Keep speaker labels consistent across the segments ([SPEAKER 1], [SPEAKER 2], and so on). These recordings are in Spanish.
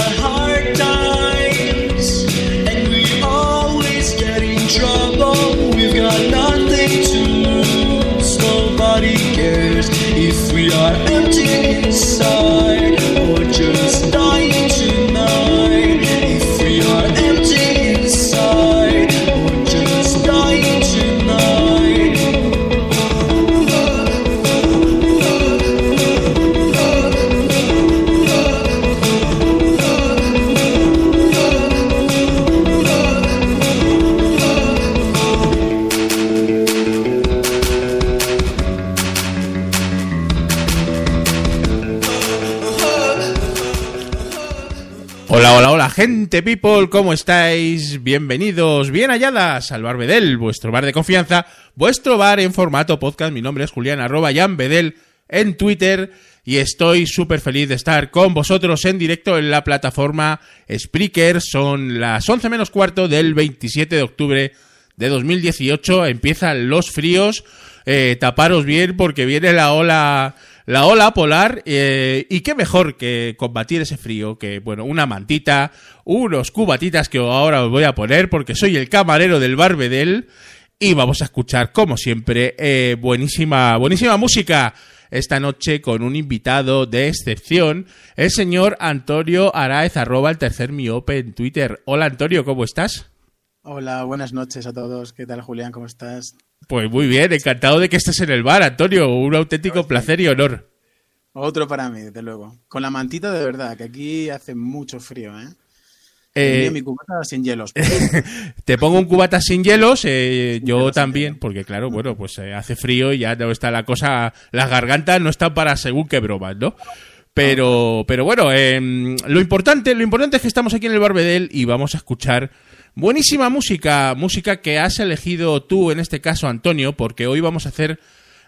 [SPEAKER 1] go.
[SPEAKER 2] Gente people, ¿cómo estáis? Bienvenidos, bien halladas al Bar Bedel, vuestro bar de confianza, vuestro bar en formato podcast. Mi nombre es Julián, arroba Jan Bedel en Twitter y estoy súper feliz de estar con vosotros en directo en la plataforma Spreaker. Son las 11 menos cuarto del 27 de octubre de 2018. Empiezan los fríos. Eh, taparos bien porque viene la ola la ola polar eh, y qué mejor que combatir ese frío que bueno una mantita unos cubatitas que ahora os voy a poner porque soy el camarero del Barbedel y vamos a escuchar como siempre eh, buenísima buenísima música esta noche con un invitado de excepción el señor Antonio Araez arroba el tercer miope en Twitter hola Antonio cómo estás
[SPEAKER 3] Hola, buenas noches a todos. ¿Qué tal, Julián? ¿Cómo estás?
[SPEAKER 2] Pues muy bien encantado de que estés en el bar Antonio un auténtico placer y honor
[SPEAKER 3] Otro para mí, desde luego. Con la mantita de verdad, que aquí hace mucho frío, ¿eh?
[SPEAKER 2] Eh,
[SPEAKER 3] mi cubata sin hielos.
[SPEAKER 2] Te pongo un cubata sin hielos, eh, yo también, porque claro, bueno, pues eh, hace frío y ya no está la cosa, las gargantas no están para según qué bromas, ¿no? Pero, pero bueno, em, lo importante, lo importante es que estamos aquí en el Barbedel y vamos a escuchar buenísima música, música que has elegido tú, en este caso, Antonio, porque hoy vamos a hacer,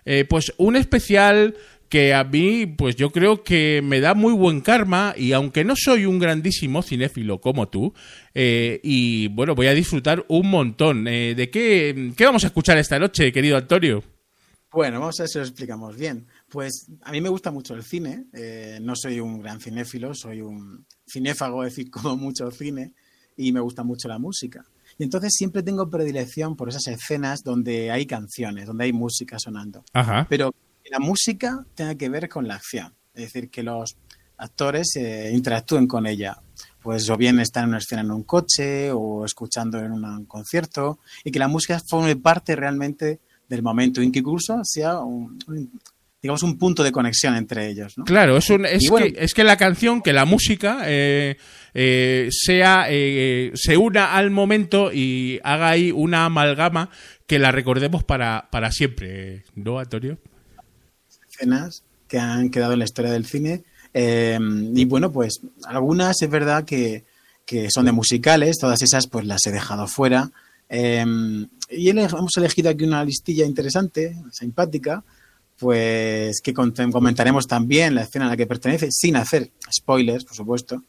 [SPEAKER 2] eh, pues, un especial que a mí, pues yo creo que me da muy buen karma y aunque no soy un grandísimo cinéfilo como tú, eh, y bueno, voy a disfrutar un montón. Eh, ¿De qué, vamos a escuchar esta noche, querido Antonio?
[SPEAKER 3] Bueno, vamos a ver si lo explicamos bien. Pues a mí me gusta mucho el cine. no soy un gran cinéfilo, soy un cinéfago, es decir, como mucho cine, y me gusta mucho la música. Y entonces siempre tengo predilección por esas escenas donde hay canciones, donde hay música sonando.
[SPEAKER 2] Ajá.
[SPEAKER 3] pero que la música tenga que ver con la acción. Es decir, que los actores eh, interactúen con ella. Pues o bien están en una escena en un coche o escuchando en un concierto y que la música forme parte realmente del momento incluso sea un, un- digamos un punto de conexión entre ellos. ¿no?
[SPEAKER 2] Claro, es, un- es,
[SPEAKER 3] bueno-
[SPEAKER 2] que, es que la canción, que la música eh, eh, sea eh, se una al momento y haga ahí una amalgama que la recordemos para, para siempre, ¿no, Antonio?
[SPEAKER 3] escenas que han quedado en la historia del cine. Eh, y bueno, pues algunas es verdad que, que son de musicales, todas esas pues las he dejado fuera. Eh, y hemos elegido aquí una listilla interesante, simpática, pues que comentaremos también la escena a la que pertenece, sin hacer spoilers, por supuesto.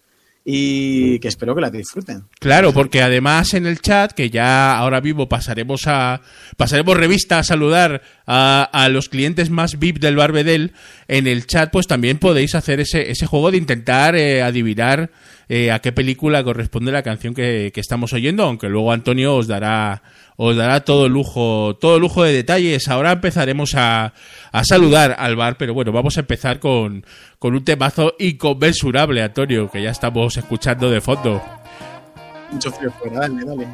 [SPEAKER 3] Y que espero que la disfruten.
[SPEAKER 2] Claro, porque además en el chat, que ya ahora vivo pasaremos a pasaremos revista a saludar a, a los clientes más VIP del Barbedel, en el chat pues también podéis hacer ese, ese juego de intentar eh, adivinar eh, a qué película corresponde la canción que, que estamos oyendo, aunque luego Antonio os dará os dará todo lujo, todo lujo de detalles. Ahora empezaremos a, a saludar al bar, pero bueno, vamos a empezar con, con un temazo inconmensurable, Antonio, que ya estamos escuchando de fondo.
[SPEAKER 3] Mucho frío fuera, dale, dale.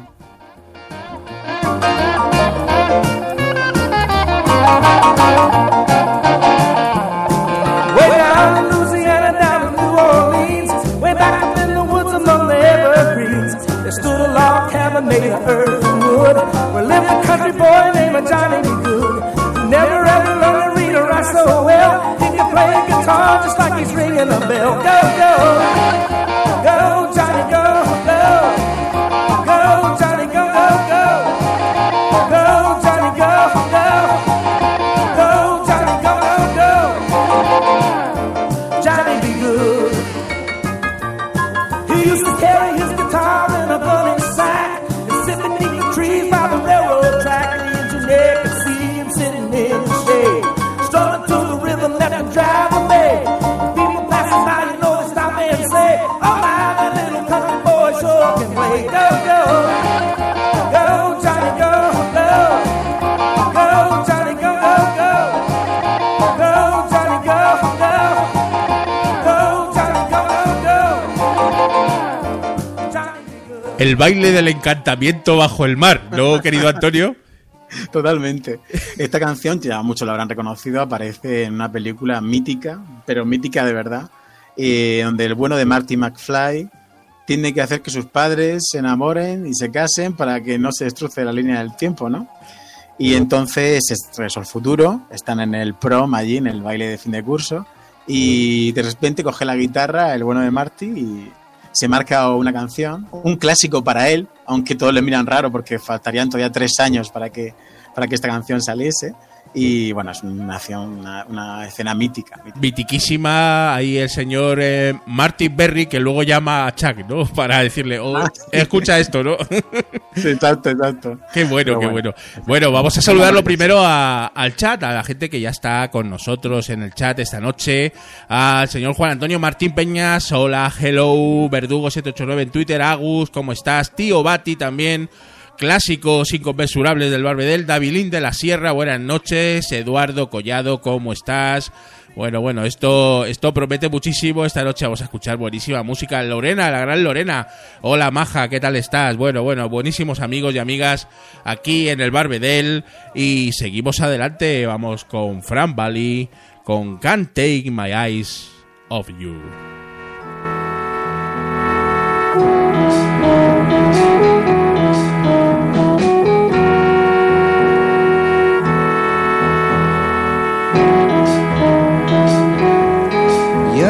[SPEAKER 4] Stood a log cabin made of earth and wood,
[SPEAKER 2] El baile del encantamiento bajo el mar, ¿no, querido Antonio?
[SPEAKER 3] Totalmente. Esta canción, ya muchos la habrán reconocido, aparece en una película mítica, pero mítica de verdad, eh, donde el bueno de Marty McFly tiene que hacer que sus padres se enamoren y se casen para que no se destruce la línea del tiempo, ¿no? Y entonces es al futuro, están en el prom allí, en el baile de fin de curso, y de repente coge la guitarra el bueno de Marty y se marca una canción, un clásico para él, aunque todos le miran raro porque faltarían todavía tres años para que, para que esta canción saliese. Y bueno, es una, una, una escena mítica. mítica.
[SPEAKER 2] Mitiquísima, ahí el señor eh, Martin Berry, que luego llama a Chuck, ¿no? Para decirle, oh,
[SPEAKER 3] Ah, sí.
[SPEAKER 2] escucha esto, ¿no?
[SPEAKER 3] Exacto, exacto.
[SPEAKER 2] Qué bueno,
[SPEAKER 3] Pero
[SPEAKER 2] qué
[SPEAKER 3] bueno.
[SPEAKER 2] bueno. Bueno, vamos a saludarlo primero a- al chat, a la gente que ya está con nosotros en el chat esta noche, al señor Juan Antonio Martín Peñas, hola, hello, Verdugo789 en Twitter, Agus, ¿cómo estás? Tío Bati también, clásicos inconmensurables del Barbedel, Davilín de la Sierra, buenas noches, Eduardo Collado, ¿cómo estás? Bueno, bueno, esto, esto promete muchísimo. Esta noche vamos a escuchar buenísima música. Lorena, la gran Lorena. Hola, Maja, ¿qué tal estás? Bueno, bueno, buenísimos amigos y amigas aquí en el Barbedel. Y seguimos adelante. Vamos con Fran Valley, con Can't Take My Eyes Off You.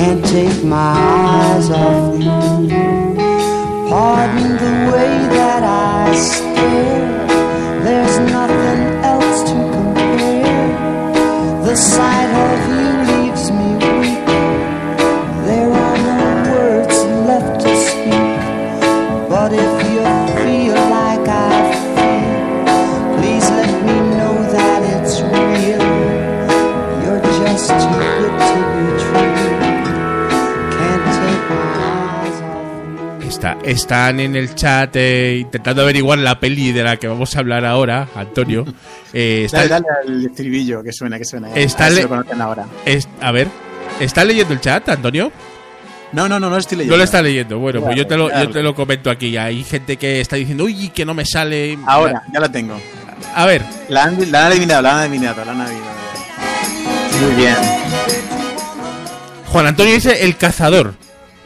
[SPEAKER 5] Can't take my eyes off you. Pardon the way that I stare. There's nothing else to compare. The sight of
[SPEAKER 2] están en el chat eh, intentando averiguar la peli de la que vamos a hablar ahora, Antonio. Eh, está-
[SPEAKER 3] Dale, dale al estribillo que suena, que suena.
[SPEAKER 2] Está
[SPEAKER 3] A ver si lo ahora.
[SPEAKER 2] es- a ver, ¿está leyendo el chat, Antonio?
[SPEAKER 3] No, no, no, no estoy leyendo.
[SPEAKER 2] No lo está leyendo. Bueno, pues yo te lo,
[SPEAKER 3] Claro,
[SPEAKER 2] yo te lo comento aquí. Hay gente que está diciendo, uy, que no me sale.
[SPEAKER 3] Ahora, ya la tengo.
[SPEAKER 2] A ver,
[SPEAKER 3] La han, la han adivinado, la han adivinado, la han adivinado. Muy bien,
[SPEAKER 2] Juan Antonio dice el cazador.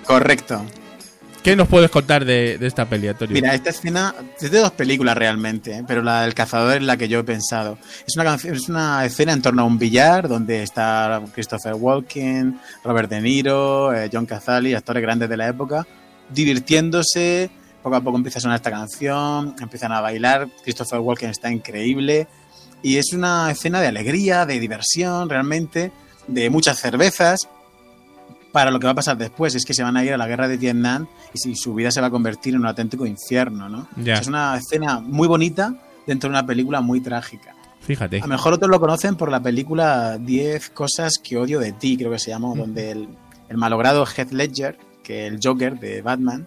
[SPEAKER 3] correcto.
[SPEAKER 2] ¿Qué nos puedes contar de, de esta peli, Antonio?
[SPEAKER 3] Mira, esta escena es de dos películas realmente, ¿eh? pero la del cazador es la que yo he pensado. Es una, es una escena en torno a un billar donde está Christopher Walken, Robert De Niro, eh, John Cazale, actores grandes de la época, divirtiéndose. Poco a poco empieza a sonar esta canción, empiezan a bailar. Christopher Walken está increíble. Y es una escena de alegría, de diversión, realmente, de muchas cervezas para lo que va a pasar después. Es que se van a ir a la guerra de Vietnam y su vida se va a convertir en un auténtico infierno, ¿no? Es una escena muy bonita dentro de una película muy trágica.
[SPEAKER 2] Fíjate.
[SPEAKER 3] A lo mejor otros lo conocen por la película 10 cosas que odio de ti, creo que se llamó, donde el, el malogrado Heath Ledger, que el Joker de Batman,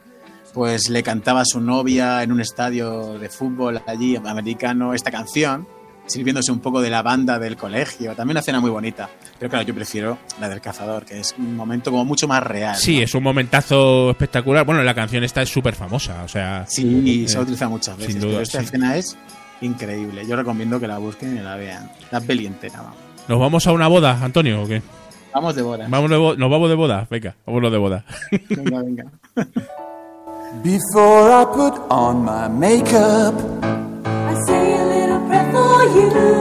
[SPEAKER 3] pues le cantaba a su novia en un estadio de fútbol allí americano esta canción, sirviéndose un poco de la banda del colegio. También una escena muy bonita. Pero claro, yo prefiero la del cazador, que es un momento como mucho más real. ¿no?
[SPEAKER 2] Sí, es un momentazo espectacular. Bueno, la canción esta es súper famosa, o sea...
[SPEAKER 3] Sí, y
[SPEAKER 2] Eh,
[SPEAKER 3] se ha utilizado muchas veces.
[SPEAKER 2] sin duda,
[SPEAKER 3] pero esta
[SPEAKER 2] sí.
[SPEAKER 3] escena es increíble. Yo recomiendo que la busquen y la vean. La peli entera, vamos.
[SPEAKER 2] ¿Nos vamos a una boda, Antonio, o qué?
[SPEAKER 3] Vamos de boda.
[SPEAKER 2] ¿Vamos de bo- ¿Nos vamos de boda? Venga, vámonos de boda.
[SPEAKER 3] Venga, venga.
[SPEAKER 6] Before I put on my makeup,
[SPEAKER 7] I say a little prayer you.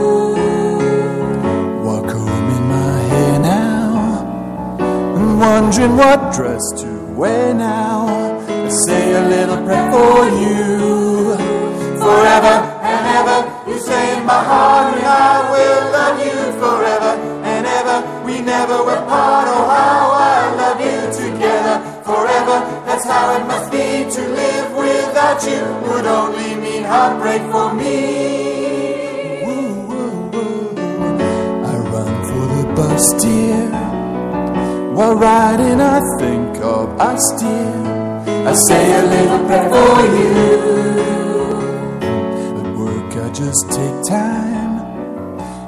[SPEAKER 6] combing my hair now, and wondering what dress to wear now. I say a little prayer for you. Forever and ever, you say in my heart, and I will love you forever and ever. We never will part. Oh, how I love you together forever. That's how it must be to live without you. Would only mean heartbreak for me. Bus, dear. While riding, I think of us, dear. I say a little prayer for you. At work, I just take time.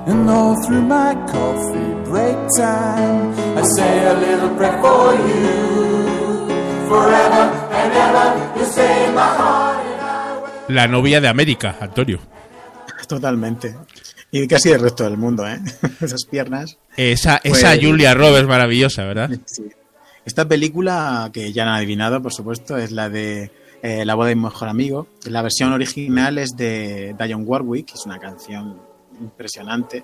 [SPEAKER 6] And all through my coffee break time, I say a little prayer for you. Forever and ever, you say in my heart. and I will-
[SPEAKER 2] La novia de América, Antonio.
[SPEAKER 3] Totalmente. Y casi el resto del mundo, ¿eh? Esas piernas.
[SPEAKER 2] Esa,
[SPEAKER 3] Pues-
[SPEAKER 2] esa Julia Roberts maravillosa, ¿verdad?
[SPEAKER 3] Sí. Esta película, que ya han adivinado, por supuesto, es la de eh, La boda de mi mejor amigo. La versión original es de Dionne Warwick, que es una canción impresionante.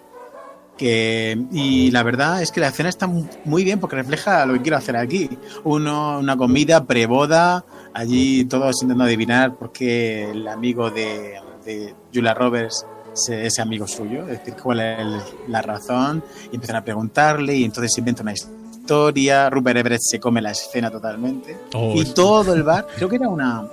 [SPEAKER 3] Que, y la verdad es que la escena está mu- muy bien porque refleja lo que quiero hacer aquí. Uno, una comida preboda, allí todos intentando adivinar por qué el amigo de, de Julia Roberts se- es amigo suyo, decir, cuál es el- la razón, y empiezan a preguntarle, y entonces se inventa una historia. Rupert Everett se come la escena totalmente,
[SPEAKER 2] Oh,
[SPEAKER 3] y todo el bar, creo que era una,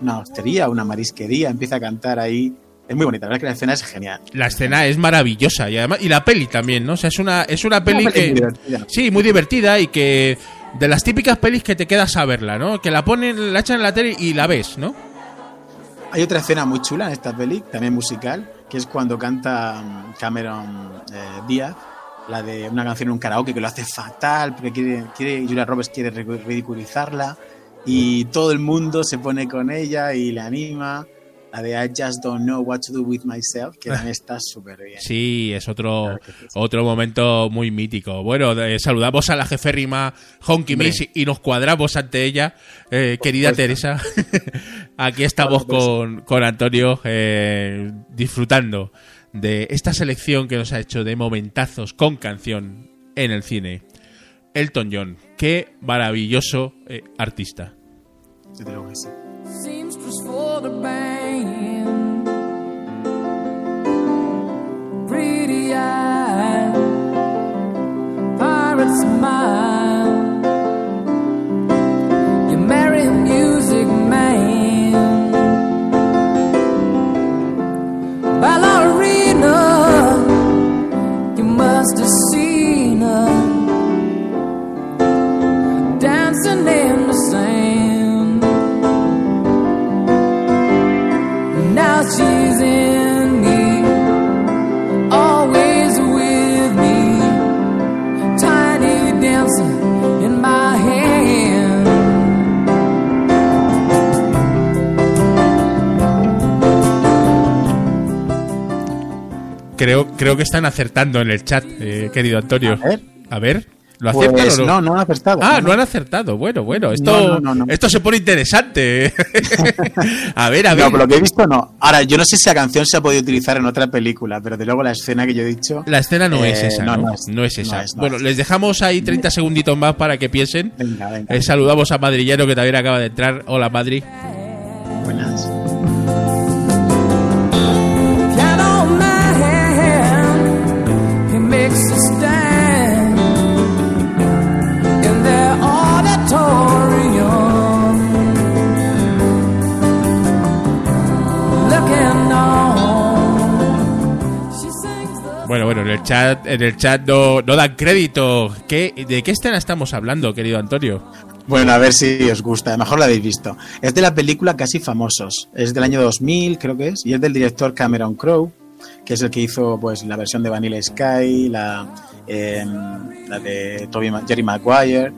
[SPEAKER 3] una hostería, una marisquería, empieza a cantar ahí. Es muy bonita, la verdad es que la escena es genial.
[SPEAKER 2] La escena es maravillosa y además y la peli también, ¿no? O sea, es una es una peli
[SPEAKER 3] Una peli
[SPEAKER 2] que
[SPEAKER 3] divertida.
[SPEAKER 2] sí, muy divertida y que de las típicas pelis que te quedas a verla, ¿no? Que la ponen, la echan en la tele y la ves, ¿no?
[SPEAKER 3] Hay otra escena muy chula en esta peli, también musical, que es cuando canta mm, Cameron eh, Díaz, la de una canción en un karaoke que lo hace fatal, porque quiere, quiere Julia Roberts quiere ridicu- ridiculizarla, y todo el mundo se pone con ella y le anima. La de I just don't know what to do with myself, que también está súper bien.
[SPEAKER 2] Sí, es otro
[SPEAKER 3] Claro que sí.
[SPEAKER 2] otro momento muy mítico. Bueno, eh, saludamos a la jeférrima Honky. Miss y nos cuadramos ante ella, eh, querida. Teresa. Aquí estamos con, con Antonio eh, disfrutando de esta selección que nos ha hecho de momentazos con canción en el cine. Elton John, qué maravilloso artista.
[SPEAKER 3] Yo te sí.
[SPEAKER 4] Seamstress for the band. Pretty eye, pirate smile.
[SPEAKER 2] Creo, que están acertando en el chat, eh, querido Antonio.
[SPEAKER 3] A ver.
[SPEAKER 2] A ver. ¿Lo aceptan
[SPEAKER 3] Pues
[SPEAKER 2] o no?
[SPEAKER 3] no, no han acertado.
[SPEAKER 2] Ah, no han acertado. Bueno, bueno, esto,
[SPEAKER 3] No, no, no, no.
[SPEAKER 2] esto se pone interesante. a ver, a ver.
[SPEAKER 3] No, por lo que he visto no. Ahora, yo no sé si la canción se ha podido utilizar en otra película, pero de luego la escena que yo he dicho...
[SPEAKER 2] La escena no es
[SPEAKER 3] Eh,
[SPEAKER 2] esa,
[SPEAKER 3] no,
[SPEAKER 2] no,
[SPEAKER 3] no es-
[SPEAKER 2] no es esa.
[SPEAKER 3] no es, no
[SPEAKER 2] bueno,
[SPEAKER 3] es.
[SPEAKER 2] les dejamos ahí 30 segunditos más para que piensen.
[SPEAKER 3] Venga, venga.
[SPEAKER 2] Eh, saludamos a Madrillero que también acaba de entrar. Hola, Madri.
[SPEAKER 3] Buenas.
[SPEAKER 4] Man, he makes a stand in their auditorium, looking on. She sings the
[SPEAKER 2] Bueno, bueno, en el chat, en el chat no, no dan crédito. ¿Qué, ¿De qué escena estamos hablando, querido Antonio?
[SPEAKER 3] Bueno, a ver si os gusta. Mejor la habéis visto. Es de la película Casi Famosos. Es del año 2000, creo que es. Y es del director Cameron Crowe, que es el que hizo pues la versión de Vanilla Sky, la, la de Toby Jerry Maguire.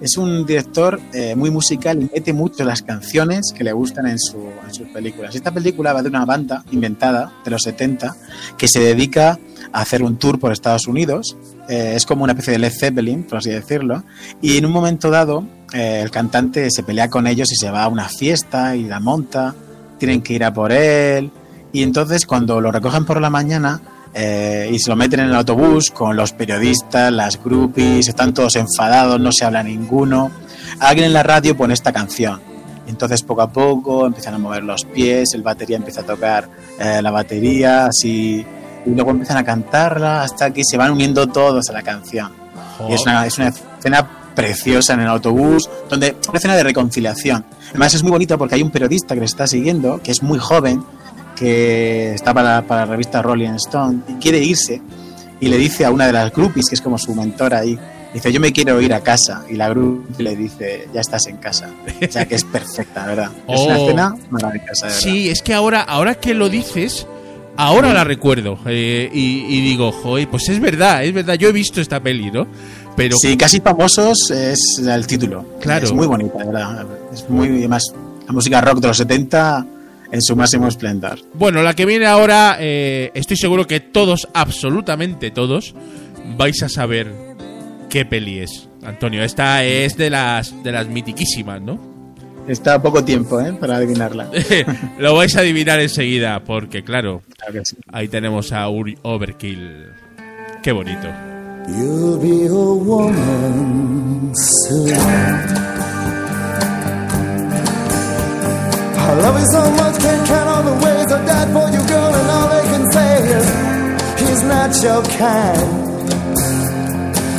[SPEAKER 3] Es un director eh, muy musical y mete mucho las canciones que le gustan en, su- en sus películas. Esta película va de una banda inventada de los 70 que se dedica a hacer un tour por Estados Unidos. Eh, es como una especie de Led Zeppelin, por así decirlo. Y en un momento dado, eh, el cantante se pelea con ellos y se va a una fiesta y la monta. Tienen que ir a por él. Y entonces, cuando lo recogen por la mañana eh, y se lo meten en el autobús con los periodistas, las groupies, están todos enfadados, no se habla ninguno. Alguien en la radio pone esta canción. Entonces, poco a poco, empiezan a mover los pies, el batería empieza a tocar eh, la batería, así. Y luego empiezan a cantarla hasta que se van uniendo todos a la canción. Y es una, es una escena preciosa en el autobús, donde una escena de reconciliación. Además es muy bonita porque hay un periodista que le está siguiendo, que es muy joven, que está para, para la revista Rolling Stone y quiere irse y le dice a una de las groupies, que es como su mentora ahí, dice, yo me quiero ir a casa. Y la groupie le dice, ya estás en casa. O sea que es perfecta, ¿verdad? Es una
[SPEAKER 2] Oh.
[SPEAKER 3] escena maravillosa, de verdad.
[SPEAKER 2] Sí, es que ahora, ahora que lo dices, ahora la recuerdo. eh, y, y digo, joder, pues es verdad, es verdad. Yo he visto esta peli, ¿no? Pero
[SPEAKER 3] Sí, casi famosos es el título.
[SPEAKER 2] Claro.
[SPEAKER 3] Es muy bonita, verdad. Es muy, además, la música rock de los 70 en su máximo esplendor.
[SPEAKER 2] Bueno, la que viene ahora, eh, estoy seguro que todos, absolutamente todos, vais a saber qué peli es. Antonio, esta es de las de las mitiquísimas, ¿no?
[SPEAKER 3] Está poco tiempo, ¿eh? Para adivinarla.
[SPEAKER 2] Lo vais a adivinar enseguida, porque claro,
[SPEAKER 3] Claro que sí.
[SPEAKER 2] ahí tenemos a Uri Overkill. Qué bonito.
[SPEAKER 6] You'll be a woman soon. I love you so not your kind.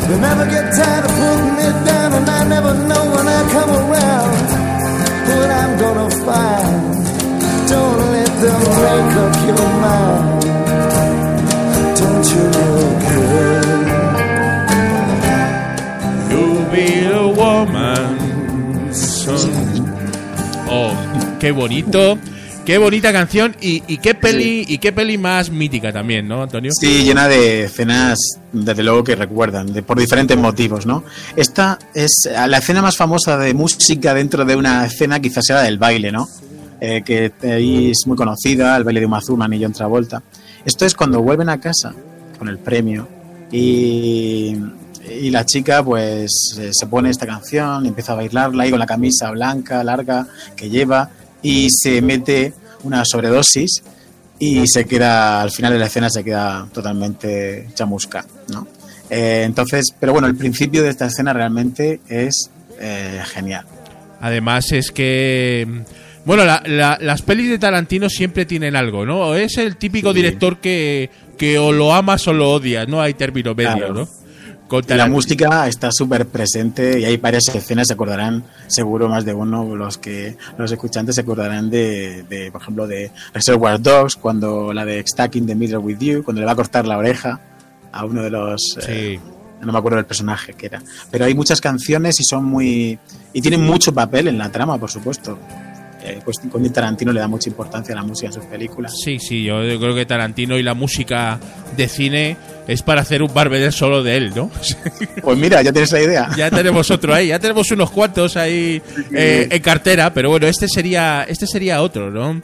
[SPEAKER 6] They never get tired of putting me down, and I never know when I come around what I'm gonna find. Don't let them make up your mind. Don't you know, girl?
[SPEAKER 2] You'll be a woman soon. Oh, qué bonito. Qué bonita canción y, y qué peli y qué peli más mítica también, ¿no, Antonio?
[SPEAKER 3] Sí, llena de escenas, desde luego, que recuerdan, de- por diferentes motivos, ¿no? Esta es la escena más famosa de música dentro de una escena, quizás sea la del baile, ¿no? Eh, que ahí es muy conocida, el baile de Uma Thurman y John Travolta. Esto es cuando vuelven a casa con el premio y, y la chica pues eh, se pone esta canción empieza a bailarla ahí con la camisa blanca, larga que lleva y se mete una sobredosis y se queda, al final de la escena se queda totalmente chamusca, ¿no? Eh, entonces, pero bueno, el principio de esta escena realmente es eh, genial.
[SPEAKER 2] Además es que... Bueno, la- la- las pelis de Tarantino siempre tienen algo, ¿no? Es el típico
[SPEAKER 3] Sí.
[SPEAKER 2] director que, que o lo amas o lo odias, no hay término medio,
[SPEAKER 3] Claro.
[SPEAKER 2] ¿no?
[SPEAKER 3] La música está súper presente y hay varias escenas, se acordarán, seguro más de uno, los que los escuchantes se acordarán de, de, por ejemplo, de Reservoir Dogs, cuando la de Stuck in the Middle with You, cuando le va a cortar la oreja a uno de los... eh,
[SPEAKER 2] Sí.
[SPEAKER 3] no me acuerdo del personaje que era. Pero hay muchas canciones y son muy... y tienen mucho papel en la trama, por supuesto. Eh, pues Quentin Tarantino le da mucha importancia a la música en sus películas.
[SPEAKER 2] Sí, sí, yo creo que Tarantino y la música de cine es para hacer un barbeder solo de él, ¿no?
[SPEAKER 3] Pues mira, ya tienes la idea.
[SPEAKER 2] ya tenemos otro ahí, ya tenemos unos cuantos ahí eh, en cartera, pero bueno, este sería, este sería otro, ¿no?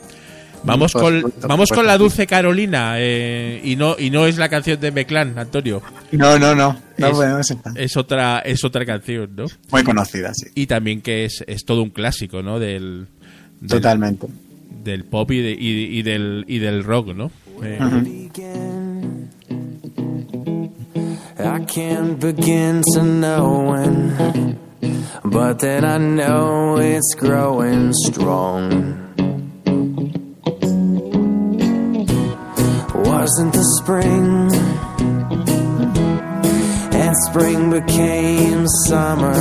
[SPEAKER 2] Vamos
[SPEAKER 3] Por
[SPEAKER 2] con,
[SPEAKER 3] supuesto,
[SPEAKER 2] vamos
[SPEAKER 3] por
[SPEAKER 2] con la. Dulce Carolina eh, y no y no es la canción de Meclán, Antonio.
[SPEAKER 3] No, no, no. No,
[SPEAKER 2] es,
[SPEAKER 3] bueno, sé.
[SPEAKER 2] es otra es otra canción, ¿no?
[SPEAKER 3] Muy conocida, sí.
[SPEAKER 2] Y también que es, es todo un clásico, ¿no? Del, del,
[SPEAKER 3] Totalmente.
[SPEAKER 2] del pop y, de- y- y del y del rock, ¿no? Eh,
[SPEAKER 8] begin. I can't begin to know when, but then I know it's growing strong. Wasn't the spring, and spring became summer.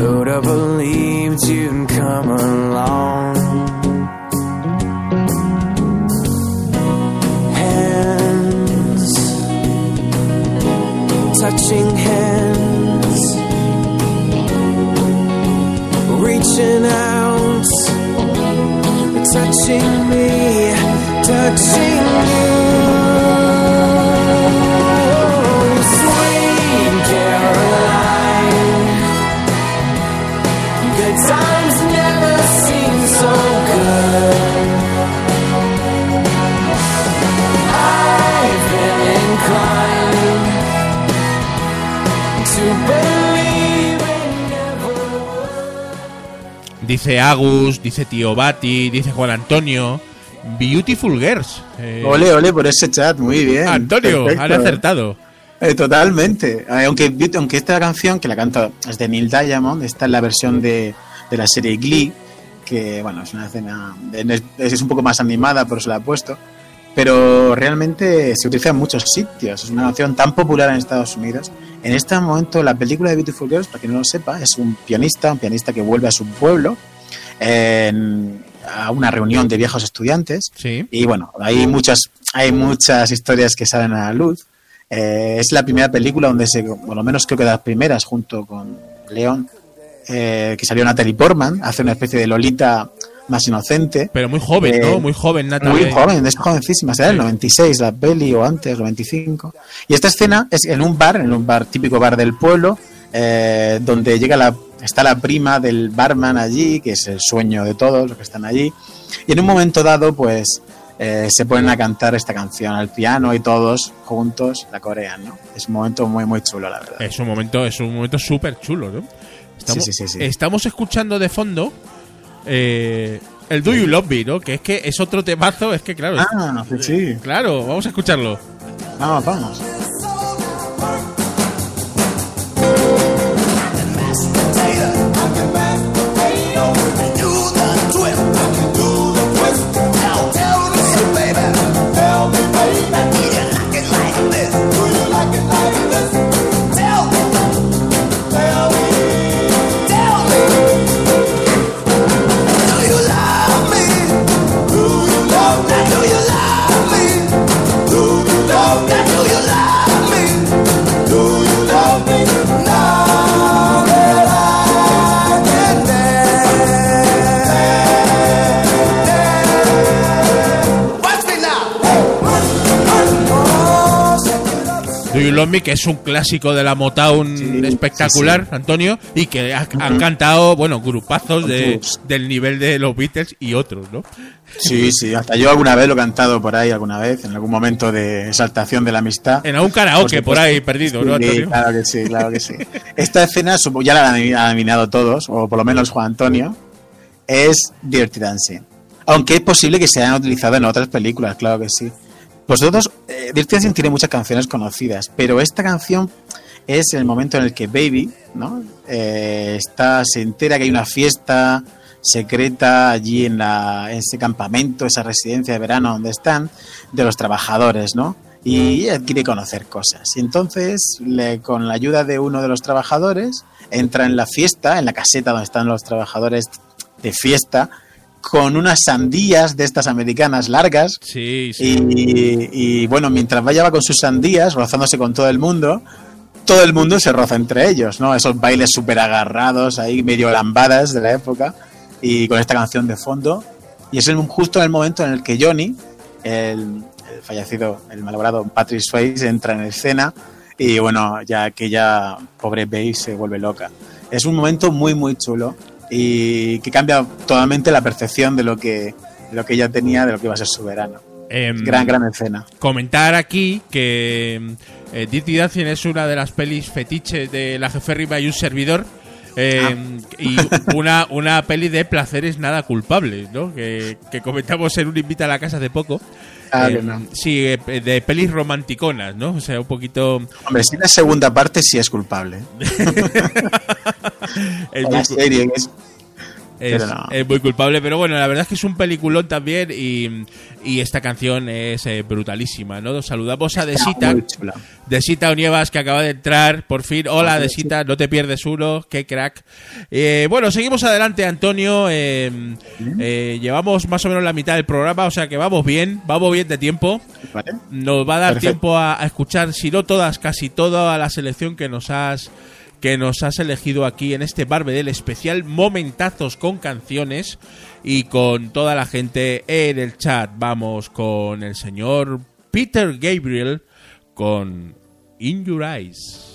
[SPEAKER 8] Who'd have believed you'd come along? hands, touching hands, reaching out, touching me, touching you.
[SPEAKER 2] Dice Agus, dice Tío Bati, dice Juan Antonio. Beautiful Girls. Eh,
[SPEAKER 3] Ole, ole por ese chat, muy bien.
[SPEAKER 2] Antonio,
[SPEAKER 3] Perfecto.
[SPEAKER 2] han acertado.
[SPEAKER 3] Eh, totalmente. Eh, aunque, aunque esta canción, que la canta es de Neil Diamond, está en la versión de, de la serie Glee, que bueno, es una escena, de- es un poco más animada, por eso la he puesto, pero realmente se utiliza en muchos sitios. Es una canción tan popular en Estados Unidos. En este momento, la película de Beautiful Girls, para quien no lo sepa, es un pianista, un pianista que vuelve a su pueblo en- a una reunión de viejos estudiantes
[SPEAKER 2] Sí.
[SPEAKER 3] y bueno, hay muchas, hay muchas historias que salen a la luz. Eh, es la primera película donde se, por lo menos creo que de las primeras, junto con León, eh, que salió Natalie Portman, hace una especie de Lolita más inocente.
[SPEAKER 2] Pero muy joven,
[SPEAKER 3] Eh,
[SPEAKER 2] ¿no? Muy joven, Natalie.
[SPEAKER 3] Muy joven, es jovencísima, será el
[SPEAKER 2] Sí.
[SPEAKER 3] 96 la peli o antes, el 95. Y esta escena es en un bar, en un bar típico bar del pueblo, eh, donde llega la, está la prima del barman allí, que es el sueño de todos los que están allí. Y en un momento dado, pues eh, se ponen a cantar esta canción al piano y todos juntos la corean, ¿no? Es un momento muy, muy chulo, la verdad.
[SPEAKER 2] Es un momento, es un momento súper chulo, ¿no? Estamos,
[SPEAKER 3] sí, sí, sí.
[SPEAKER 2] estamos escuchando de fondo eh, el Do You Love Me, ¿no? Que es que es otro temazo, es que claro,
[SPEAKER 3] Ah, sí, sí.
[SPEAKER 2] claro, vamos a escucharlo.
[SPEAKER 3] Vamos, vamos.
[SPEAKER 2] Do You Love Me, que es un clásico de la Motown
[SPEAKER 3] Sí,
[SPEAKER 2] espectacular, Antonio, y que ha- han cantado, bueno, grupazos de, del nivel de los Beatles y otros, ¿no?
[SPEAKER 3] Sí, sí, hasta yo alguna vez lo he cantado por ahí, alguna vez, en algún momento de exaltación de la amistad.
[SPEAKER 2] En algún karaoke por ahí perdido, ¿no, Antonio?
[SPEAKER 3] claro que sí, claro que sí. Esta escena, ya la han adivinado todos, o por lo menos Juan Antonio, es Dirty Dancing. Aunque es posible que se hayan utilizado en otras películas, claro que sí. Vosotros, eh, Dirty Dancing tiene muchas canciones conocidas, pero esta canción es el momento en el que Baby, ¿no? Eh, está, se entera que hay una fiesta secreta allí en, la, en ese campamento, esa residencia de verano donde están, de los trabajadores, ¿no? Y ella quiere conocer cosas. Y entonces, le- con la ayuda de uno de los trabajadores, entra en la fiesta, en la caseta donde están los trabajadores de fiesta, con unas sandías de estas americanas largas,
[SPEAKER 2] Sí, sí.
[SPEAKER 3] y, y, bueno, mientras vaya va con sus sandías, rozándose con todo el mundo, todo el mundo se roza entre ellos, ¿no? Esos bailes súper agarrados, ahí medio lambadas de la época, y con esta canción de fondo. Y es justo en el momento en el que Johnny, el, el fallecido, el malogrado Patrick Swayze, entra en escena, y bueno, ya aquella pobre Babe se vuelve loca. Es un momento muy, muy chulo y que cambia totalmente la percepción de lo que de lo que ella tenía, de lo que iba a ser su verano.
[SPEAKER 2] Em,
[SPEAKER 3] Gran, gran escena.
[SPEAKER 2] comentar aquí que eh, Dirty Dancing es una de las pelis fetiches de la jeférrima y un servidor. eh,
[SPEAKER 3] Ah.
[SPEAKER 2] Y una, una peli de placeres nada culpables, ¿no? Que, que comentamos en un invita a la casa hace poco. Eh,
[SPEAKER 3] no.
[SPEAKER 2] Sí, eh, de pelis romanticonas, ¿no? O sea, un poquito.
[SPEAKER 3] Hombre, si la segunda parte sí es culpable.
[SPEAKER 2] es
[SPEAKER 3] La serie es-
[SPEAKER 2] Es,
[SPEAKER 3] Pero no.
[SPEAKER 2] es muy culpable, pero bueno, la verdad es que es un peliculón también y, y esta canción es eh, brutalísima, ¿no? Saludamos a Desita. Desita Onievas que acaba de entrar, por fin. Hola Desita, no te pierdes uno, qué crack. Eh, bueno, seguimos adelante, Antonio. eh, llevamos más o menos la mitad del programa, o sea que vamos bien, vamos bien de tiempo. Nos va a dar
[SPEAKER 3] Perfecto.
[SPEAKER 2] tiempo a, a escuchar, si no todas, casi toda la selección que nos has que nos has elegido aquí en este Barbedel especial, momentazos con canciones y con toda la gente en el chat. Vamos con el señor Peter Gabriel con In Your Eyes.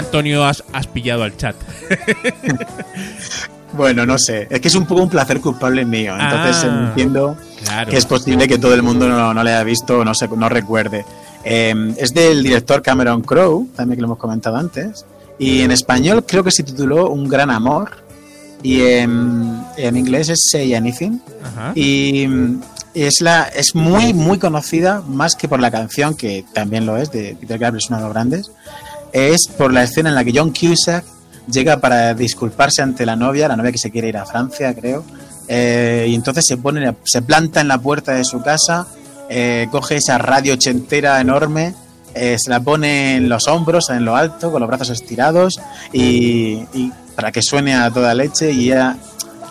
[SPEAKER 2] Antonio has, has pillado al chat.
[SPEAKER 3] Bueno, no sé. Es que es un poco un placer culpable mío. Entonces
[SPEAKER 2] Ah,
[SPEAKER 3] entiendo
[SPEAKER 2] claro.
[SPEAKER 3] que es posible que todo el mundo no, no le haya visto o no, se, no recuerde. Eh, es del director Cameron Crowe, también que lo hemos comentado antes. Y en español creo que se tituló Un gran amor. Y en, en inglés es Say Anything.
[SPEAKER 2] Ajá.
[SPEAKER 3] Y mm, es, la, es muy, muy conocida, más que por la canción, que también lo es, de Peter Gabriel, es uno de los grandes. Es por la escena en la que John Cusack llega para disculparse ante la novia, la novia que se quiere ir a Francia, creo. Eh, y entonces se pone, se planta en la puerta de su casa, eh, coge esa radio ochentera enorme, eh, se la pone en los hombros, en lo alto, con los brazos estirados, y, para que suene a toda leche y ella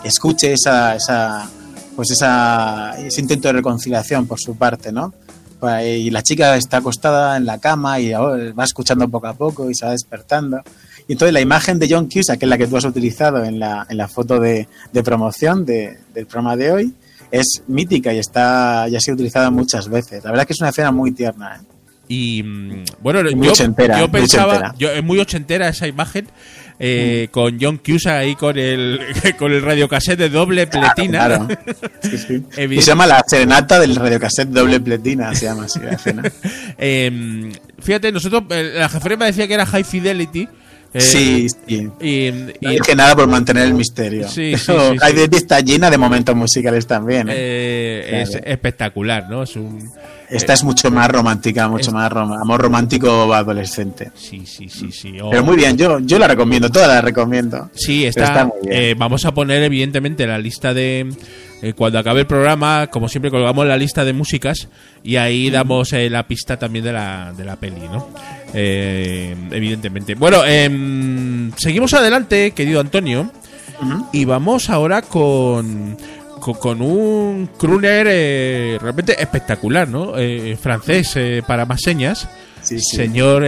[SPEAKER 3] escuche esa, esa pues esa, ese intento de reconciliación por su parte, ¿no? Y la chica está acostada en la cama y va escuchando poco a poco y se va despertando. Y entonces la imagen de John Cusack, que es la que tú has utilizado en la, en la foto de, de promoción de- del programa de hoy, es mítica y está ya ha sido utilizada muchas veces. La verdad es que es una escena muy tierna. ¿eh?
[SPEAKER 2] Y mm, bueno,
[SPEAKER 3] Muy
[SPEAKER 2] yo,
[SPEAKER 3] ochentera,
[SPEAKER 2] yo
[SPEAKER 3] muy
[SPEAKER 2] pensaba,
[SPEAKER 3] ochentera.
[SPEAKER 2] yo, es muy ochentera esa imagen, eh, con John Cusack ahí con el, con el radiocassette de doble pletina.
[SPEAKER 3] Claro. Sí, sí.
[SPEAKER 2] Evidente-
[SPEAKER 3] Y se llama La Serenata del radiocassette doble pletina, se llama así la escena.
[SPEAKER 2] Eh, fíjate, nosotros, eh, la jeferema decía que era High Fidelity. Eh,
[SPEAKER 3] sí, sí.
[SPEAKER 2] Y,
[SPEAKER 3] No
[SPEAKER 2] y-
[SPEAKER 3] dije nada por mantener el misterio.
[SPEAKER 2] Sí, sí, sí, sí.
[SPEAKER 3] Está llena de momentos musicales también. ¿eh?
[SPEAKER 2] eh,
[SPEAKER 3] Claro.
[SPEAKER 2] es espectacular, ¿no? Es un.
[SPEAKER 3] Esta es mucho más romántica, mucho
[SPEAKER 2] es-
[SPEAKER 3] más rom- amor romántico adolescente.
[SPEAKER 2] Sí, sí, sí, sí. oh.
[SPEAKER 3] Pero muy bien, yo, yo la recomiendo, todas las recomiendo.
[SPEAKER 2] Sí,
[SPEAKER 3] Pero
[SPEAKER 2] está.
[SPEAKER 3] muy bien.
[SPEAKER 2] eh, vamos a poner, evidentemente, la lista de. eh, cuando acabe el programa, como siempre, colgamos la lista de músicas y ahí damos eh, la pista también de la, de la peli, ¿no? Eh, evidentemente. Bueno, em, seguimos adelante, querido Antonio, y vamos ahora con. Con, con un crooner eh, realmente espectacular, ¿no? Eh, francés eh, para más señas.
[SPEAKER 3] Sí, sí.
[SPEAKER 2] Señor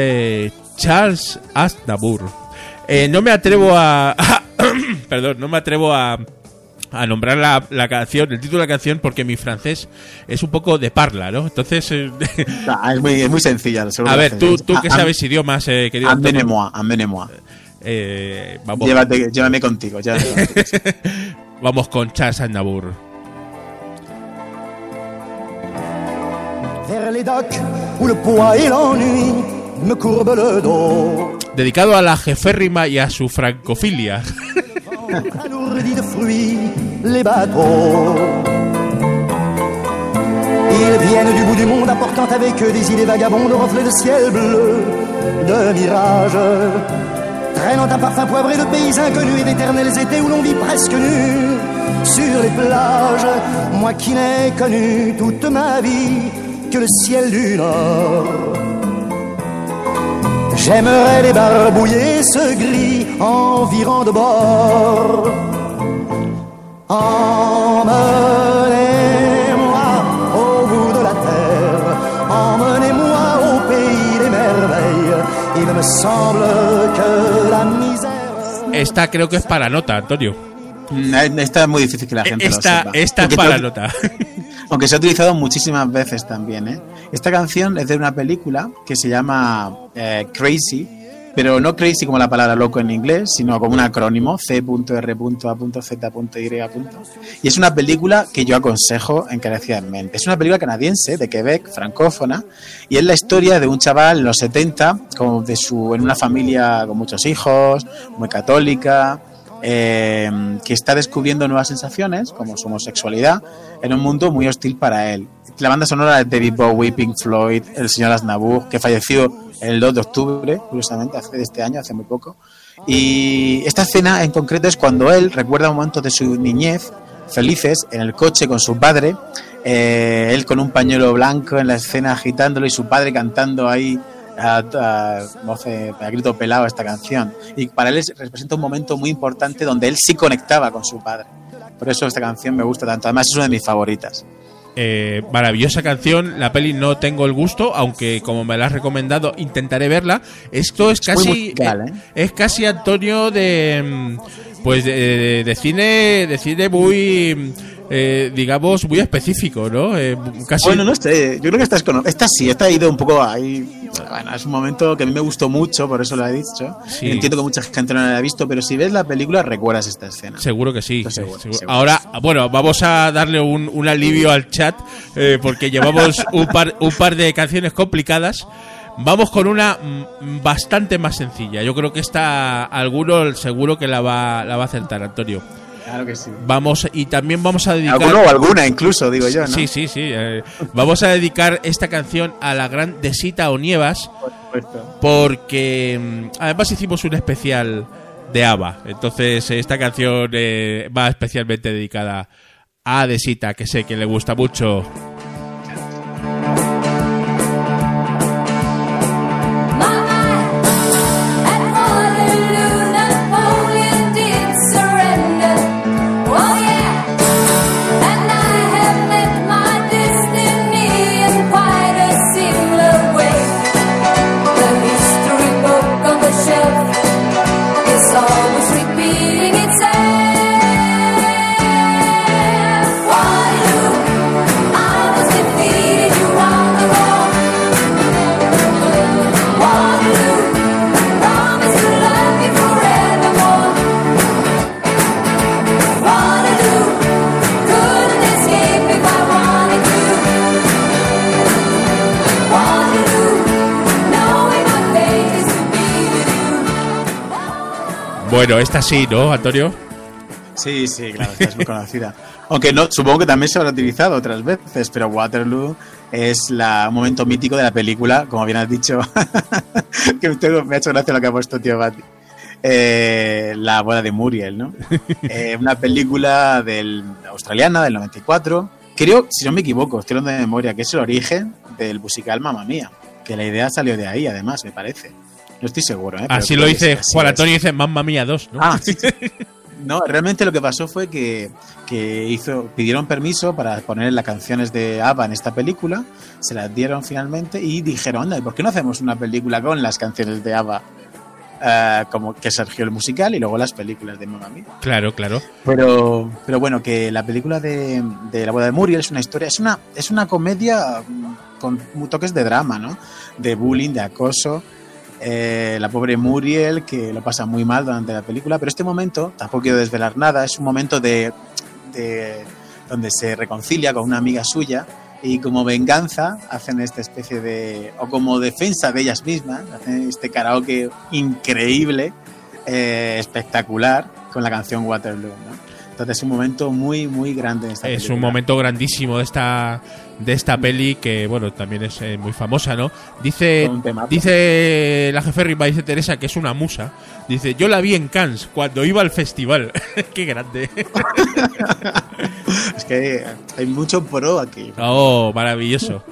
[SPEAKER 2] Charles Aznavour. No me atrevo a. perdón, no me atrevo a. A nombrar la, la canción, el título de la canción, porque mi francés es un poco de parla, ¿no? Entonces, eh,
[SPEAKER 3] es, muy, es muy sencilla. seguro
[SPEAKER 2] a
[SPEAKER 3] que
[SPEAKER 2] ver, tú, tú que sabes idiomas, eh, querido eh, vamos,
[SPEAKER 3] Llévate, llévame contigo.
[SPEAKER 2] vamos con
[SPEAKER 6] le dos.
[SPEAKER 2] Dedicado a la jeférrima y a su francofilia.
[SPEAKER 6] alourdi de fruits les bateaux. Ils viennent du bout du monde apportant avec eux des idées vagabondes, reflets de ciel bleu, de mirages. Traînant un parfum poivré de pays inconnus et d'éternels étés où l'on vit presque nu sur les plages. Moi qui n'ai connu toute ma vie que le ciel du Nord. J'aimerais débarbouiller ce gris environ de bord. Emmenez-moi au bout de la terre, emmenez-moi au pays des merveilles. Il me semble que la misère.
[SPEAKER 2] Esta creo que es para nota, Antonio.
[SPEAKER 3] Mm, Esta es muy difícil que la gente lo
[SPEAKER 2] Esta,
[SPEAKER 3] sepa.
[SPEAKER 2] esta es
[SPEAKER 3] Aunque
[SPEAKER 2] para nota.
[SPEAKER 3] Aunque se ha utilizado muchísimas veces también. ¿eh? Esta canción es de una película que se llama eh, Crazy, pero no crazy como la palabra loco en inglés, sino como un acrónimo, C.R.A.Z.Y. Y es una película que yo aconsejo encarecidamente. Es una película canadiense, de Quebec, francófona, y es la historia de un chaval en los 70, como de su, en una familia con muchos hijos, muy católica, eh, que está descubriendo nuevas sensaciones, como su homosexualidad, en un mundo muy hostil para él. La banda sonora de David Bowie, Pink Floyd, el señor Aznavour, que falleció el 2 de octubre, curiosamente, hace de este año, hace muy poco. Y esta escena en concreto es cuando él recuerda momentos de su niñez felices en el coche con su padre, eh, él con un pañuelo blanco en la escena agitándolo y su padre cantando ahí a, a, voz, eh, a grito pelado esta canción. Y para él es- representa un momento muy importante donde él sí conectaba con su padre. Por eso esta canción me gusta tanto. Además es una de mis favoritas.
[SPEAKER 2] Eh, maravillosa canción. La peli no tengo el gusto, aunque como me la has recomendado, intentaré verla. Esto es casi.
[SPEAKER 3] musical, ¿eh?
[SPEAKER 2] Es casi Antonio de. mm, Pues de, de cine. De cine muy. Eh, digamos, muy específico, ¿no? Eh, casi.
[SPEAKER 3] Bueno, no sé, yo creo que esta es cono- Esta sí, esta ha ido un poco ahí. Bueno, es un momento que a mí me gustó mucho, por eso lo he dicho.
[SPEAKER 2] Sí.
[SPEAKER 3] Entiendo que mucha gente no la ha visto, pero si ves la película recuerdas esta escena.
[SPEAKER 2] Seguro que sí.
[SPEAKER 3] Estoy seguro,
[SPEAKER 2] seguro.
[SPEAKER 3] seguro.
[SPEAKER 2] Ahora, bueno, vamos a darle un, un alivio al chat eh, porque llevamos un par, un par de canciones complicadas. Vamos con una mm, bastante más sencilla. Yo creo que esta alguno seguro que la va, la va a acertar, Antonio.
[SPEAKER 3] Claro que sí.
[SPEAKER 2] Vamos y también vamos a dedicar
[SPEAKER 3] Alguno o alguna incluso, digo yo, ¿no?
[SPEAKER 2] Sí, sí, sí. eh, vamos a dedicar esta canción a la gran Desita Onievas
[SPEAKER 3] Por supuesto.
[SPEAKER 2] porque mm, además hicimos un especial de ABBA. Entonces esta canción eh, va especialmente dedicada a Desita, que sé que le gusta mucho. Bueno, esta sí, ¿no, Antonio?
[SPEAKER 3] Sí, sí, claro, esta es muy conocida. Aunque no, supongo que también se habrá utilizado otras veces, pero Waterloo es la, un momento mítico de la película, como bien has dicho, que me, tengo- me ha hecho gracia lo que ha puesto tío Bati. Eh, la boda de Muriel, ¿no? Eh, una película del, australiana del 94. Creo, si no me equivoco, estoy hablando de memoria, que es el origen del musical Mamma Mía. Que la idea salió de ahí, además, me parece. No estoy seguro, ¿eh? Pero
[SPEAKER 2] Así lo dice Juan. Antonio, dice Mamma Mía 2, ¿no?
[SPEAKER 3] Ah, sí. No, realmente lo que pasó fue que, que hizo, pidieron permiso para poner las canciones de ABBA en esta película, se las dieron finalmente y dijeron, anda, ¿y por qué no hacemos una película con las canciones de ABBA? Eh, como que surgió el musical y luego las películas de Mamma Mía.
[SPEAKER 2] Claro, claro.
[SPEAKER 3] Pero, pero bueno, que la película de, de la boda de Muriel es una historia, es una, es una comedia mm, con toques de drama, ¿no? De bullying, de acoso. Eh, la pobre Muriel, que lo pasa muy mal durante la película, pero este momento, tampoco quiero desvelar nada, es un momento de, de donde se reconcilia con una amiga suya y como venganza hacen esta especie de, o como defensa de ellas mismas, hacen este karaoke increíble, eh, espectacular, con la canción Waterloo. ¿no? Es un momento muy, muy grande en esta
[SPEAKER 2] Es
[SPEAKER 3] película.
[SPEAKER 2] un momento grandísimo de esta de esta peli que bueno también es eh, muy famosa, ¿no? Dice dice la jeférrima dice Teresa que es una musa. Dice yo la vi en Cannes cuando iba al festival. Qué grande.
[SPEAKER 3] Es que hay mucho pro aquí.
[SPEAKER 2] oh, maravilloso.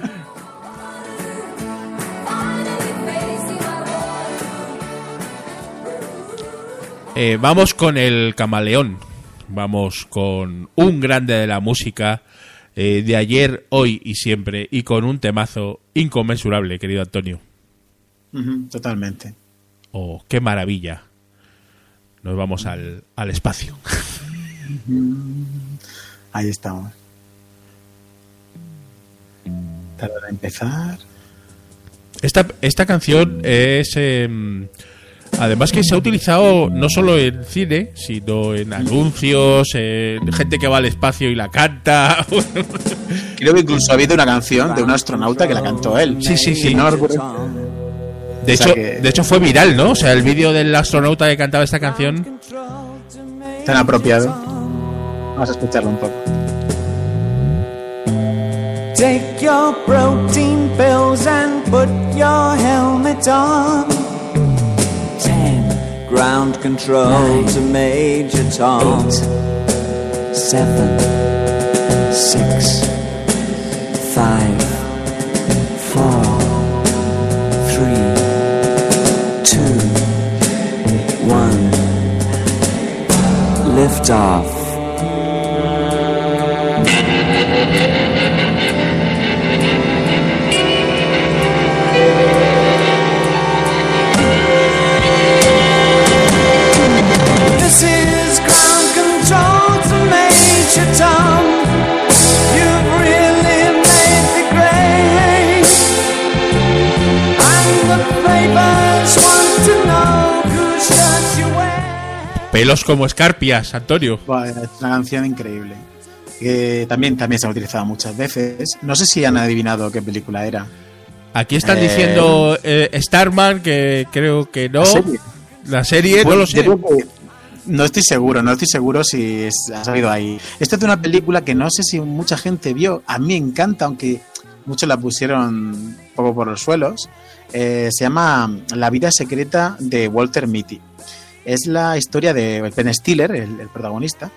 [SPEAKER 2] Eh, vamos con el camaleón. Vamos con un grande de la música eh, de ayer, hoy y siempre. Y con un temazo inconmensurable, querido Antonio.
[SPEAKER 3] Totalmente.
[SPEAKER 2] Oh, qué maravilla. Nos vamos al, al espacio.
[SPEAKER 3] Ahí estamos. En empezar.
[SPEAKER 2] Esta, esta canción es. em, además que se ha utilizado no solo en cine, sino en anuncios, en gente que va al espacio y la canta.
[SPEAKER 3] Creo que incluso ha habido una canción de un astronauta que la cantó él.
[SPEAKER 2] Sí, sí, sí.
[SPEAKER 3] No
[SPEAKER 2] De
[SPEAKER 3] O sea
[SPEAKER 2] hecho,
[SPEAKER 3] que-
[SPEAKER 2] de hecho fue viral, ¿no? O sea, el vídeo del astronauta que cantaba esta canción.
[SPEAKER 3] tan apropiado. Vamos a escucharlo un poco.
[SPEAKER 5] Take your protein pills and put your helmet on. Ground control to Major Tom. Eight. Seven. Six. Five. Four. Three. Two. One. Lift off.
[SPEAKER 2] Pelos como escarpias, Antonio.
[SPEAKER 3] Es una canción increíble. Que también, también se ha utilizado muchas veces. No sé si han adivinado qué película era.
[SPEAKER 2] Aquí están
[SPEAKER 3] Eh,
[SPEAKER 2] diciendo eh, Starman, que creo que no.
[SPEAKER 3] ¿La serie?
[SPEAKER 2] La serie, no
[SPEAKER 3] Bueno,
[SPEAKER 2] lo
[SPEAKER 3] yo
[SPEAKER 2] sé.
[SPEAKER 3] no estoy seguro, no estoy seguro si es- ha salido ahí. Esta es de una película que no sé si mucha gente vio. A mí me encanta, aunque muchos la pusieron un poco por los suelos. Eh, se llama La vida secreta de Walter Mitty. Es la historia de Ben Stiller, el, protagonista,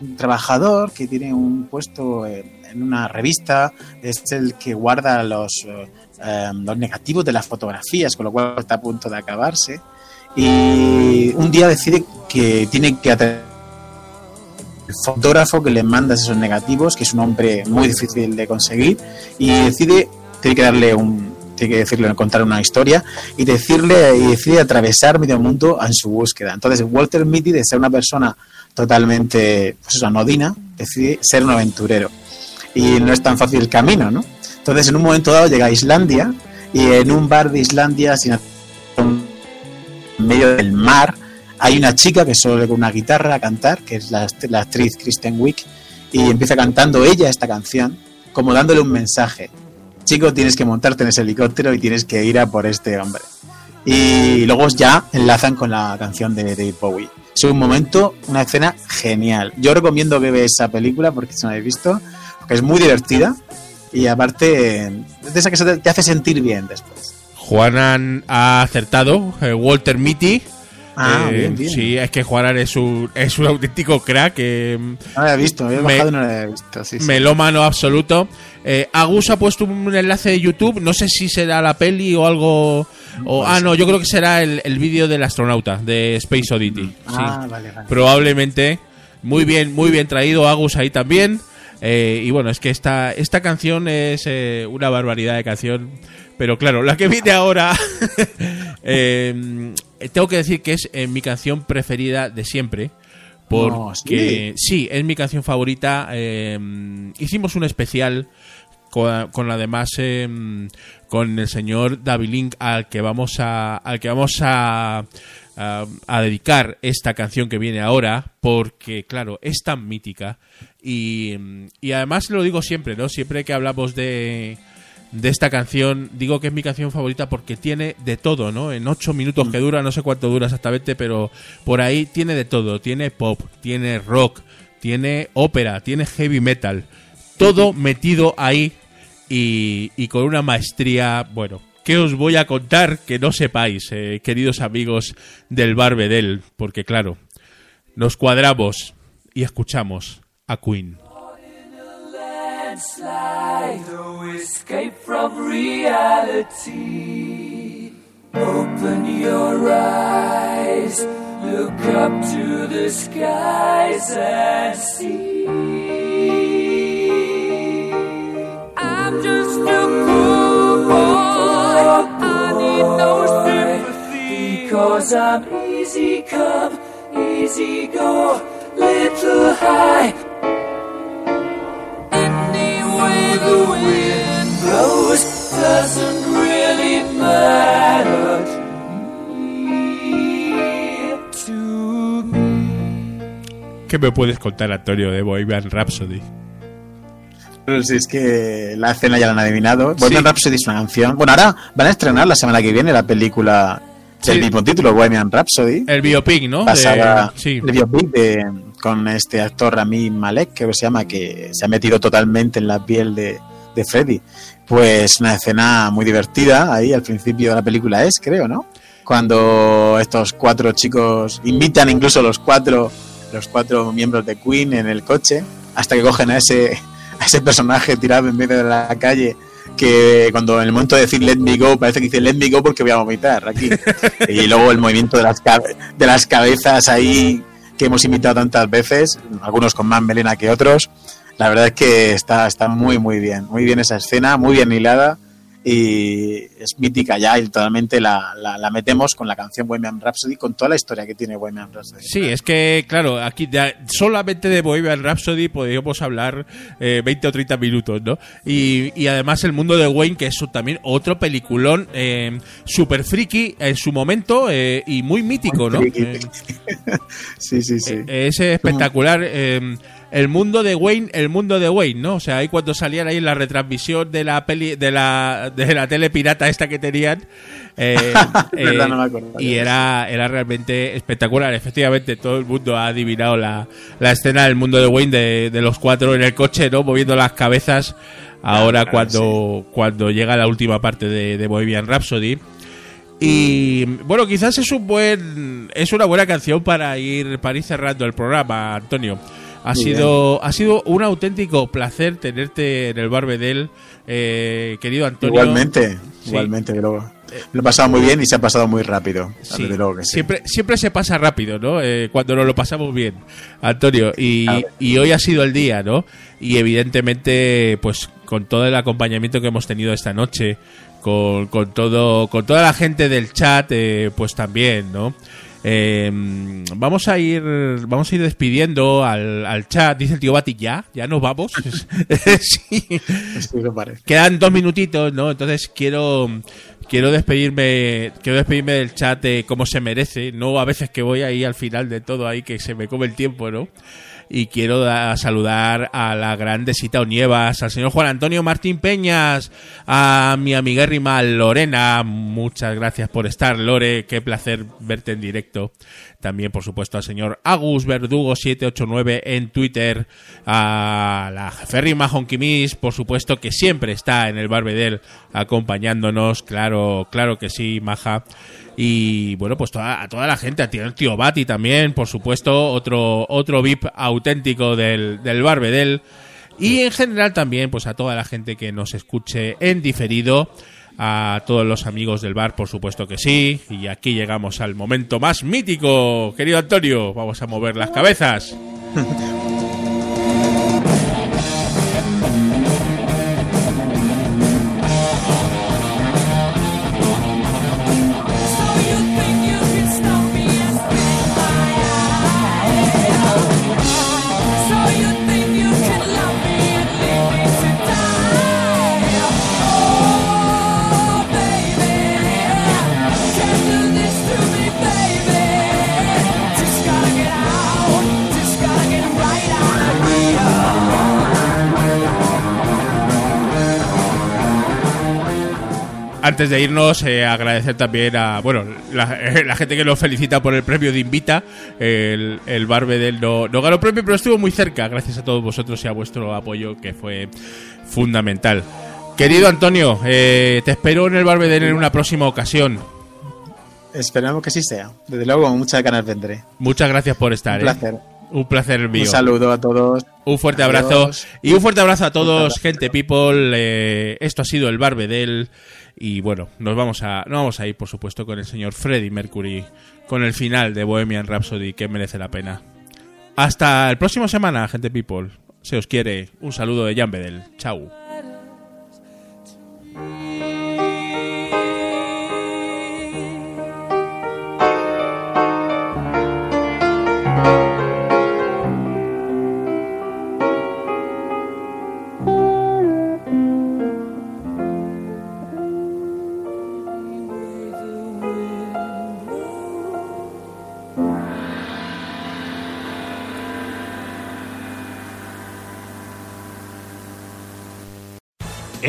[SPEAKER 3] un trabajador que tiene un puesto en, una revista, es el que guarda los, eh, eh, los negativos de las fotografías, con lo cual está a punto de acabarse. Y un día decide que tiene que atraer el fotógrafo que le manda esos negativos, que es un hombre muy difícil de conseguir, y decide, tiene que darle un, tiene que decirle, contar una historia, y decirle, y decide atravesar medio mundo en su búsqueda. Entonces, Walter Mitty, de ser una persona totalmente, pues eso, anodina, decide ser un aventurero. Y no es tan fácil el camino, ¿no? Entonces, en un momento dado llega a Islandia, y en un bar de Islandia, en medio del mar, hay una chica que solo con una guitarra a cantar, que es la, la actriz Kristen Wiig, y empieza cantando ella esta canción, como dándole un mensaje. Chico, tienes que montarte en ese helicóptero y tienes que ir a por este hombre. Y luego ya enlazan con la canción de David Bowie. Es un momento, una escena genial. Yo recomiendo que veas esa película porque si no la habéis visto, porque es muy divertida y aparte es de esa que se te, hace sentir bien después.
[SPEAKER 2] Juanan ha acertado, eh, Walter Mitty.
[SPEAKER 3] Ah,
[SPEAKER 2] Eh,
[SPEAKER 3] bien, bien.
[SPEAKER 2] Sí, es que Juanan es un, es un auténtico crack. eh,
[SPEAKER 3] No la había visto, había
[SPEAKER 2] Me-
[SPEAKER 3] bajado y no la había visto. Sí, sí.
[SPEAKER 2] melómano absoluto. Eh, Agus ha puesto un enlace de YouTube. No sé si será la peli o algo. O, ah, no, yo creo que será el, el vídeo del astronauta de Space Oddity.
[SPEAKER 3] Ah,
[SPEAKER 2] sí.
[SPEAKER 3] vale, vale.
[SPEAKER 2] Probablemente. Muy bien, muy bien traído Agus ahí también. Eh, y bueno, es que esta, esta canción es eh, una barbaridad de canción. Pero claro, la que viene ahora. eh, tengo que decir que es mi canción preferida de siempre. Porque sí, es mi canción favorita. hicimos un especial con, con además eh, con el señor David Link al que vamos a al que vamos a a, a dedicar esta canción que viene ahora, porque, claro, es tan mítica. Y, y además lo digo siempre, ¿no? Siempre que hablamos de, de esta canción, digo que es mi canción favorita porque tiene de todo, ¿no? En ocho minutos que dura, no sé cuánto dura exactamente, pero por ahí tiene de todo. Tiene pop, tiene rock, tiene ópera, tiene heavy metal. Todo metido ahí y, con una maestría, bueno, ¿qué os voy a contar que no sepáis, eh, queridos amigos del Barbedel? Porque claro, nos cuadramos y escuchamos a Queen.
[SPEAKER 4] Open your eyes, look up to the skies and see. I'm easy come, easy go, little high. The wind doesn't really matter. To me.
[SPEAKER 2] ¿Qué me puedes contar, Antonio, de Bohemian Rhapsody?
[SPEAKER 3] Pero si es que la escena ya la han adivinado.
[SPEAKER 2] Sí.
[SPEAKER 3] Bohemian Rhapsody es una canción. Bueno, ahora van a estrenar la semana que viene la película del
[SPEAKER 2] Sí.
[SPEAKER 3] mismo título, Bohemian Rhapsody.
[SPEAKER 2] El biopic, ¿no?
[SPEAKER 3] basada
[SPEAKER 2] De- sí.
[SPEAKER 3] el biopic de, con este actor Rami Malek, que se llama, que se ha metido totalmente en la piel de, de Freddy. Pues una escena muy divertida ahí al principio de la película es, creo, ¿no? Cuando estos cuatro chicos invitan incluso los cuatro los cuatro miembros de Queen en el coche hasta que cogen a ese a ese personaje tirado en medio de la calle que cuando en el momento de decir let me go parece que dice let me go porque voy a vomitar aquí y luego el movimiento de las de las cabezas ahí que hemos imitado tantas veces algunos con más melena que otros. La verdad es que está está muy muy bien muy bien esa escena muy bien hilada y es mítica ya y totalmente la, la, la metemos con la canción Bohemian Rhapsody con toda la historia que tiene Bohemian Rhapsody
[SPEAKER 2] Sí, es que, claro, aquí ya solamente de Bohemian Rhapsody podríamos hablar eh, 20 o 30 minutos, ¿no? Y, y además el mundo de Wayne, que es también otro peliculón eh, super friki en su momento eh, y muy mítico, ¿no? Eh,
[SPEAKER 3] sí sí sí
[SPEAKER 2] eh, es espectacular. Eh, el mundo de Wayne, el mundo de Wayne, ¿no? O sea, ahí cuando salían ahí en la retransmisión de la peli, de la, de la tele pirata esta que tenían. eh,
[SPEAKER 3] Verdad, no me acordaba
[SPEAKER 2] y era, era realmente espectacular. Efectivamente, todo el mundo ha adivinado la, la escena del mundo de Wayne de, de los cuatro en el coche, ¿no? Moviendo las cabezas. Ahora
[SPEAKER 3] claro,
[SPEAKER 2] cuando, cuando llega la última parte de, de Bohemian Rhapsody. Y bueno, quizás es un buen es una buena canción para ir para ir cerrando el programa, Antonio. Ha
[SPEAKER 3] Muy
[SPEAKER 2] sido ha sido un auténtico placer tenerte en el Barbedel, eh, querido Antonio.
[SPEAKER 3] Igualmente,
[SPEAKER 2] Sí.
[SPEAKER 3] igualmente, luego. Lo he pasado muy bien y se ha pasado muy rápido.
[SPEAKER 2] Sí,
[SPEAKER 3] luego que sí.
[SPEAKER 2] Siempre, siempre se pasa rápido, ¿no? Eh, cuando nos lo pasamos bien, Antonio. Y hoy ha sido el día, ¿no? Y evidentemente, pues con todo el acompañamiento que hemos tenido esta noche, con, con todo, con toda la gente del chat, eh, pues también, ¿no? Eh, vamos a ir vamos a ir despidiendo al, al chat dice el tío Bati ya ya nos vamos sí
[SPEAKER 3] Sí, eso parece.
[SPEAKER 2] quedan dos minutitos, ¿no? Entonces quiero quiero despedirme quiero despedirme del chat de como se merece, no a veces que voy ahí al final de todo ahí que se me come el tiempo, ¿no? Y quiero da- saludar a la grandecita Onievas, al señor Juan Antonio Martín Peñas, a mi amiga Rimal Lorena, muchas gracias por estar, Lore, qué placer verte en directo. También, por supuesto, al señor Agus Verdugo 789 en Twitter, a la jeférrima Honkimis, por supuesto, que siempre está en el Barbedel acompañándonos, claro, claro que sí, maja. Y bueno, pues a toda la gente, a tío, tío Bati también, por supuesto, otro, otro VIP auténtico del, del Barbedel. Y en general también, pues a toda la gente que nos escuche en diferido, a todos los amigos del bar, por supuesto que sí. Y aquí llegamos al momento más mítico, querido Antonio. Vamos a mover las cabezas. Antes de irnos, eh, agradecer también a, bueno, la, eh, la gente que nos felicita por el premio de Invita. El, el Barbedel no, no ganó premio, pero estuvo muy cerca, gracias a todos vosotros y a vuestro apoyo, que fue fundamental. Querido Antonio, eh, te espero en el Barbedel en una próxima ocasión.
[SPEAKER 3] Esperemos que sí sea. Desde luego, con muchas ganas vendré.
[SPEAKER 2] Muchas gracias por estar.
[SPEAKER 3] Un
[SPEAKER 2] ¿eh?
[SPEAKER 3] placer.
[SPEAKER 2] Un placer mío.
[SPEAKER 3] Un saludo a todos.
[SPEAKER 2] Un fuerte
[SPEAKER 3] Adiós.
[SPEAKER 2] abrazo. Y un fuerte abrazo a todos, gente people. Eh, esto ha sido el Barbedel. Y bueno, nos vamos a, nos vamos a ir, por supuesto, con el señor Freddie Mercury, con el final de Bohemian Rhapsody, que merece la pena. Hasta el próximo semana, gente people. Se os quiere. Un saludo de Jan Bedel. Chau.